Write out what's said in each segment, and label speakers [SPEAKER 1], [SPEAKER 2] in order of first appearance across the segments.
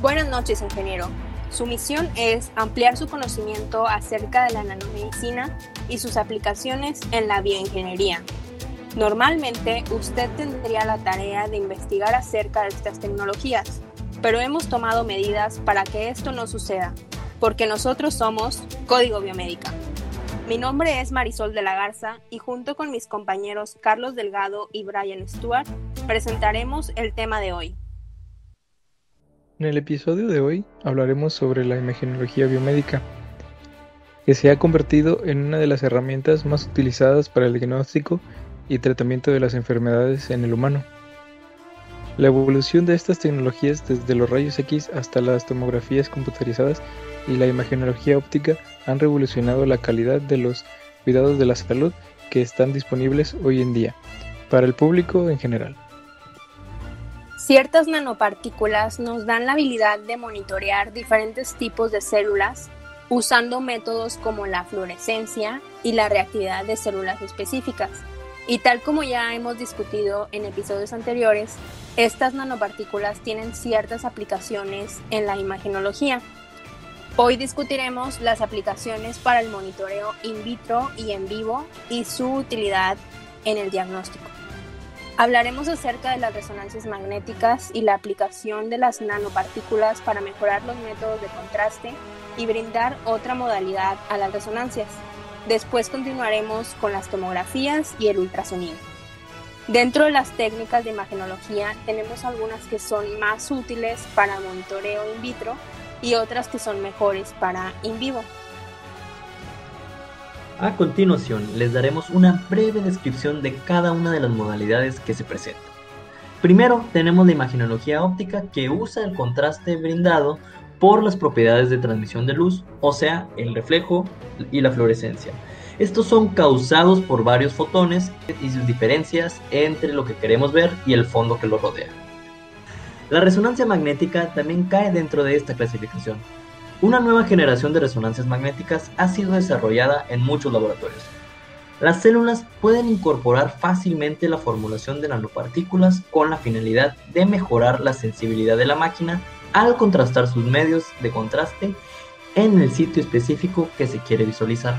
[SPEAKER 1] Buenas noches, ingeniero. Su misión es ampliar su conocimiento acerca de la nanomedicina y sus aplicaciones en la bioingeniería. Normalmente usted tendría la tarea de investigar acerca de estas tecnologías, pero hemos tomado medidas para que esto no suceda, porque nosotros somos Código Biomédica. Mi nombre es Marisol de la Garza y junto con mis compañeros Carlos Delgado y Brian Stewart presentaremos el tema de hoy.
[SPEAKER 2] En el episodio de hoy hablaremos sobre la imagenología biomédica, que se ha convertido en una de las herramientas más utilizadas para el diagnóstico y tratamiento de las enfermedades en el humano. La evolución de estas tecnologías desde los rayos X hasta las tomografías computarizadas y la imagenología óptica han revolucionado la calidad de los cuidados de la salud que están disponibles hoy en día para el público en general.
[SPEAKER 1] Ciertas nanopartículas nos dan la habilidad de monitorear diferentes tipos de células usando métodos como la fluorescencia y la reactividad de células específicas. Y tal como ya hemos discutido en episodios anteriores, estas nanopartículas tienen ciertas aplicaciones en la imagenología. Hoy discutiremos las aplicaciones para el monitoreo in vitro y en vivo y su utilidad en el diagnóstico. Hablaremos acerca de las resonancias magnéticas y la aplicación de las nanopartículas para mejorar los métodos de contraste y brindar otra modalidad a las resonancias. Después continuaremos con las tomografías y el ultrasonido. Dentro de las técnicas de imagenología tenemos algunas que son más útiles para monitoreo in vitro y otras que son mejores para in vivo.
[SPEAKER 3] A continuación les daremos una breve descripción de cada una de las modalidades que se presentan. Primero tenemos la imaginología óptica que usa el contraste brindado por las propiedades de transmisión de luz, o sea, el reflejo y la fluorescencia. Estos son causados por varios fotones y sus diferencias entre lo que queremos ver y el fondo que lo rodea. La resonancia magnética también cae dentro de esta clasificación, una nueva generación de resonancias magnéticas ha sido desarrollada en muchos laboratorios. Las células pueden incorporar fácilmente la formulación de nanopartículas con la finalidad de mejorar la sensibilidad de la máquina al contrastar sus medios de contraste en el sitio específico que se quiere visualizar.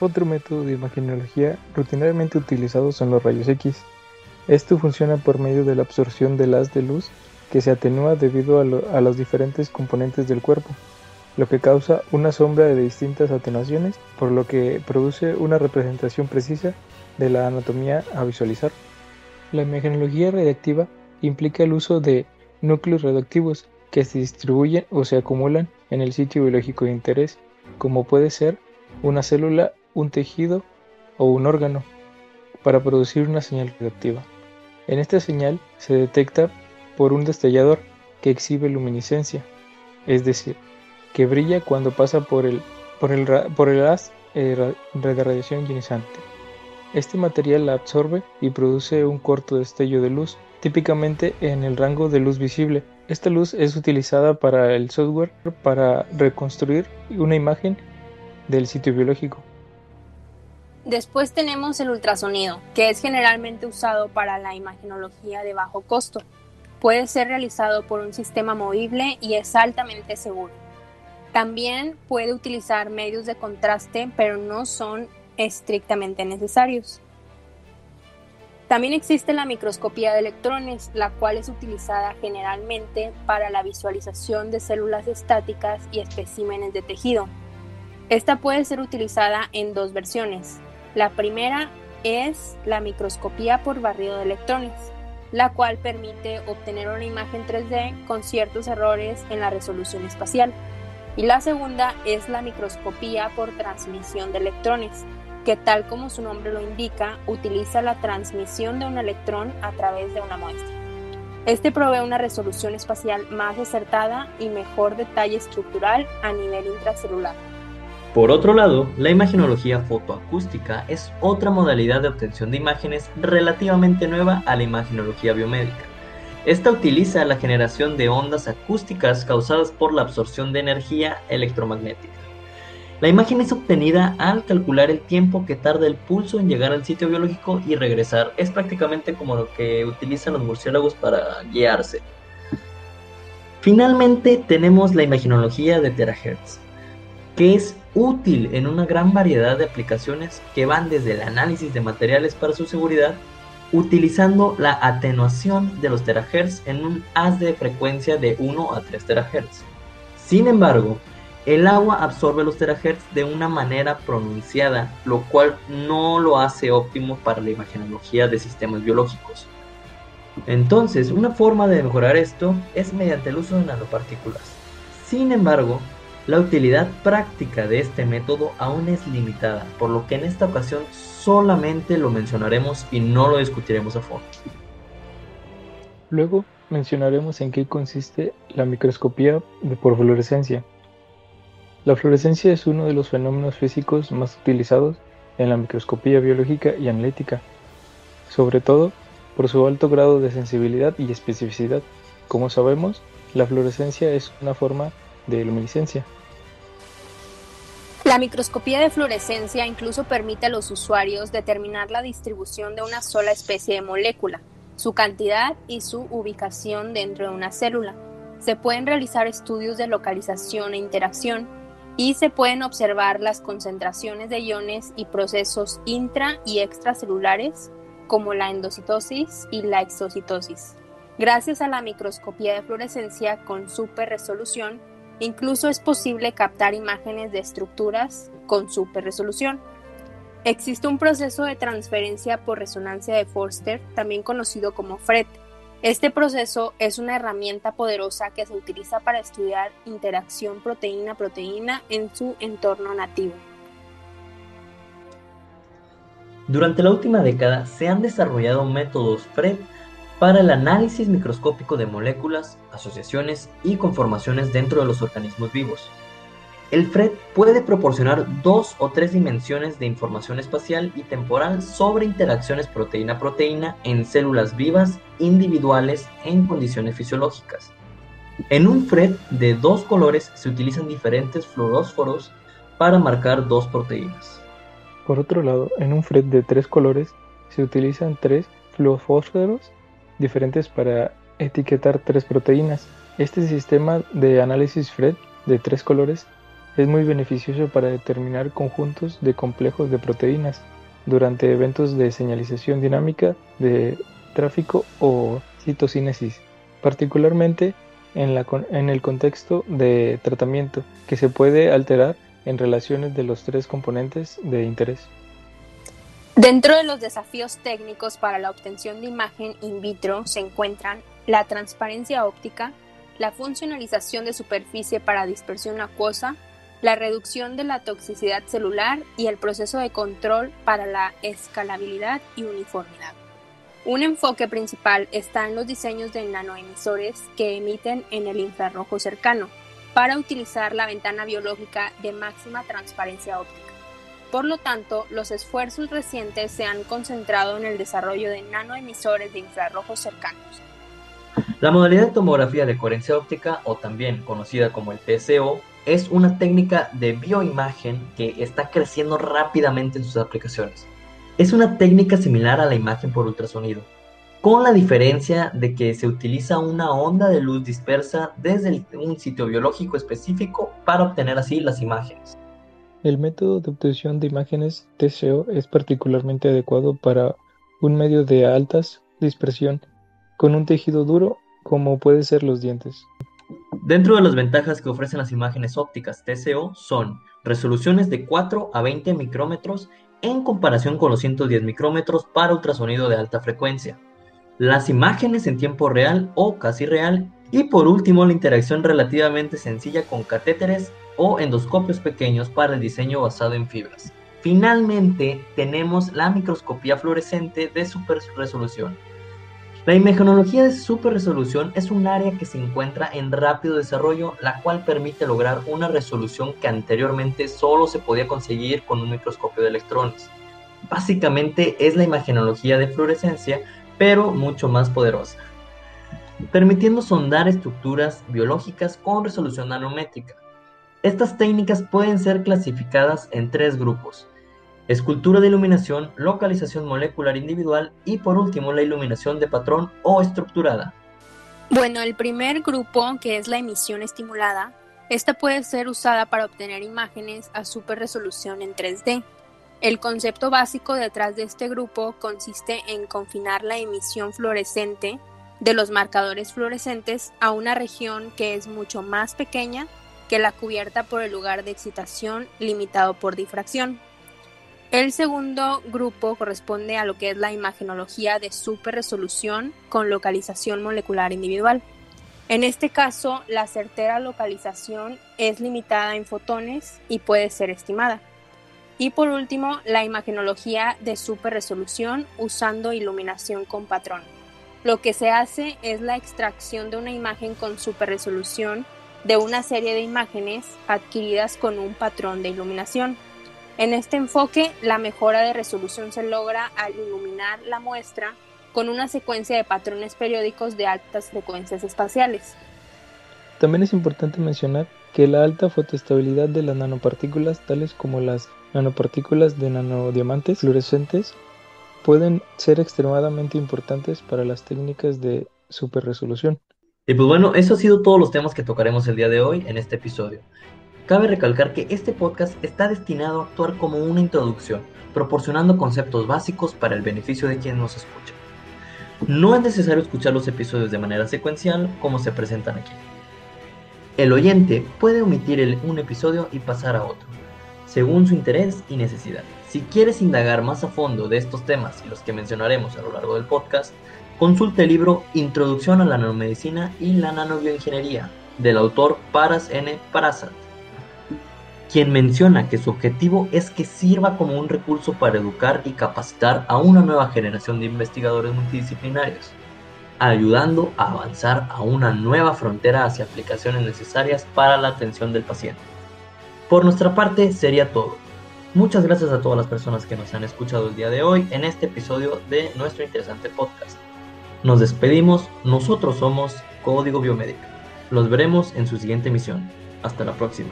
[SPEAKER 2] Otro método de imagenología rutinariamente utilizado son los rayos X. Esto funciona por medio de la absorción del haz de luz que se atenúa debido a, los diferentes componentes del cuerpo, lo que causa una sombra de distintas atenuaciones, por lo que produce una representación precisa de la anatomía a visualizar. La imagenología radiactiva implica el uso de núcleos radioactivos que se distribuyen o se acumulan en el sitio biológico de interés, como puede ser una célula, un tejido o un órgano, para producir una señal radioactiva. En esta señal se detecta por un destellador que exhibe luminiscencia, es decir, que brilla cuando pasa por el, por el, por el haz eh, de radiación ionizante. Este material la absorbe y produce un corto destello de luz, típicamente en el rango de luz visible. Esta luz es utilizada para el software para reconstruir una imagen del sitio biológico.
[SPEAKER 1] Después tenemos el ultrasonido, que es generalmente usado para la imagenología de bajo costo. Puede ser realizado por un sistema movible y es altamente seguro. También puede utilizar medios de contraste, pero no son estrictamente necesarios. También existe la microscopía de electrones, la cual es utilizada generalmente para la visualización de células estáticas y especímenes de tejido. Esta puede ser utilizada en dos versiones. La primera es la microscopía por barrido de electrones, la cual permite obtener una imagen 3D con ciertos errores en la resolución espacial. Y la segunda es la microscopía por transmisión de electrones, que tal como su nombre lo indica, utiliza la transmisión de un electrón a través de una muestra. Este provee una resolución espacial más acertada y mejor detalle estructural a nivel intracelular.
[SPEAKER 3] Por otro lado, la imagenología fotoacústica es otra modalidad de obtención de imágenes relativamente nueva a la imagenología biomédica. Esta utiliza la generación de ondas acústicas causadas por la absorción de energía electromagnética. La imagen es obtenida al calcular el tiempo que tarda el pulso en llegar al sitio biológico y regresar. Es prácticamente como lo que utilizan los murciélagos para guiarse. Finalmente tenemos la imaginología de terahertz, que es útil en una gran variedad de aplicaciones que van desde el análisis de materiales para su seguridad, utilizando la atenuación de los terahertz en un haz de frecuencia de 1 a 3 terahertz. Sin embargo, el agua absorbe los terahertz de una manera pronunciada, lo cual no lo hace óptimo para la imagenología de sistemas biológicos. Entonces, una forma de mejorar esto es mediante el uso de nanopartículas. Sin embargo, la utilidad práctica de este método aún es limitada, por lo que en esta ocasión solamente lo mencionaremos y no lo discutiremos a fondo.
[SPEAKER 2] Luego mencionaremos en qué consiste la microscopía por fluorescencia. La fluorescencia es uno de los fenómenos físicos más utilizados en la microscopía biológica y analítica, sobre todo por su alto grado de sensibilidad y especificidad. Como sabemos, la fluorescencia es una forma de luminiscencia.
[SPEAKER 1] La microscopía de fluorescencia incluso permite a los usuarios determinar la distribución de una sola especie de molécula, su cantidad y su ubicación dentro de una célula. Se pueden realizar estudios de localización e interacción y se pueden observar las concentraciones de iones y procesos intra y extracelulares como la endocitosis y la exocitosis. Gracias a la microscopía de fluorescencia con super resolución, incluso es posible captar imágenes de estructuras con super resolución. Existe un proceso de transferencia por resonancia de Forster, también conocido como FRET. Este proceso es una herramienta poderosa que se utiliza para estudiar interacción proteína-proteína en su entorno nativo.
[SPEAKER 3] Durante la última década se han desarrollado métodos FRED para el análisis microscópico de moléculas, asociaciones y conformaciones dentro de los organismos vivos. El FRED puede proporcionar dos o tres dimensiones de información espacial y temporal sobre interacciones proteína-proteína en células vivas individuales en condiciones fisiológicas. En un FRED de dos colores se utilizan diferentes fluorósforos para marcar dos proteínas.
[SPEAKER 2] Por otro lado, en un FRED de tres colores se utilizan tres fluofósforos diferentes para etiquetar tres proteínas. Este sistema de análisis FRED de tres colores es muy beneficioso para determinar conjuntos de complejos de proteínas durante eventos de señalización dinámica de tráfico o citocinesis, particularmente en, en el contexto de tratamiento, que se puede alterar en relaciones de los tres componentes de interés.
[SPEAKER 1] Dentro de los desafíos técnicos para la obtención de imagen in vitro se encuentran la transparencia óptica, la funcionalización de superficie para dispersión acuosa, la reducción de la toxicidad celular y el proceso de control para la escalabilidad y uniformidad. Un enfoque principal está en los diseños de nanoemisores que emiten en el infrarrojo cercano, para utilizar la ventana biológica de máxima transparencia óptica. Por lo tanto, los esfuerzos recientes se han concentrado en el desarrollo de nanoemisores de infrarrojos cercanos.
[SPEAKER 3] La modalidad de tomografía de coherencia óptica, o también conocida como el TCO, es una técnica de bioimagen que está creciendo rápidamente en sus aplicaciones. Es una técnica similar a la imagen por ultrasonido, con la diferencia de que se utiliza una onda de luz dispersa desde un sitio biológico específico para obtener así las imágenes.
[SPEAKER 2] El método de obtención de imágenes TCO es particularmente adecuado para un medio de altas dispersión con un tejido duro como puede ser los dientes.
[SPEAKER 3] Dentro de las ventajas que ofrecen las imágenes ópticas TCO son resoluciones de 4 a 20 micrómetros en comparación con los 110 micrómetros para ultrasonido de alta frecuencia, las imágenes en tiempo real o casi real y por último la interacción relativamente sencilla con catéteres o endoscopios pequeños para el diseño basado en fibras. Finalmente tenemos la microscopía fluorescente de super resolución. La imagenología de super resolución es un área que se encuentra en rápido desarrollo, la cual permite lograr una resolución que anteriormente solo se podía conseguir con un microscopio de electrones. Básicamente es la imagenología de fluorescencia, pero mucho más poderosa, permitiendo sondar estructuras biológicas con resolución nanométrica. Estas técnicas pueden ser clasificadas en tres grupos, escultura de iluminación, localización molecular individual y por último la iluminación de patrón o estructurada.
[SPEAKER 1] Bueno, el primer grupo, que es la emisión estimulada, esta puede ser usada para obtener imágenes a super resolución en 3D. El concepto básico detrás de este grupo consiste en confinar la emisión fluorescente de los marcadores fluorescentes a una región que es mucho más pequeña que la cubierta por el lugar de excitación limitado por difracción. El segundo grupo corresponde a lo que es la imagenología de superresolución con localización molecular individual. En este caso, la certera localización es limitada en fotones y puede ser estimada. Y por último, la imagenología de superresolución usando iluminación con patrón. Lo que se hace es la extracción de una imagen con superresolución de una serie de imágenes adquiridas con un patrón de iluminación. En este enfoque, la mejora de resolución se logra al iluminar la muestra con una secuencia de patrones periódicos de altas frecuencias espaciales.
[SPEAKER 2] También es importante mencionar que la alta fotoestabilidad de las nanopartículas, tales como las nanopartículas de nanodiamantes fluorescentes, pueden ser extremadamente importantes para las técnicas de superresolución.
[SPEAKER 3] Y pues bueno, eso ha sido todos los temas que tocaremos el día de hoy en este episodio. Cabe recalcar que este podcast está destinado a actuar como una introducción, proporcionando conceptos básicos para el beneficio de quien nos escucha. No es necesario escuchar los episodios de manera secuencial como se presentan aquí. El oyente puede omitir un episodio y pasar a otro, según su interés y necesidad. Si quieres indagar más a fondo de estos temas y los que mencionaremos a lo largo del podcast, consulte el libro Introducción a la nanomedicina y la nanobioingeniería del autor Paras N. Parasat quien menciona que su objetivo es que sirva como un recurso para educar y capacitar a una nueva generación de investigadores multidisciplinarios, ayudando a avanzar a una nueva frontera hacia aplicaciones necesarias para la atención del paciente. Por nuestra parte sería todo. Muchas gracias a todas las personas que nos han escuchado el día de hoy en este episodio de nuestro interesante podcast. Nos despedimos, nosotros somos Código Biomédico. Los veremos en su siguiente emisión. Hasta la próxima.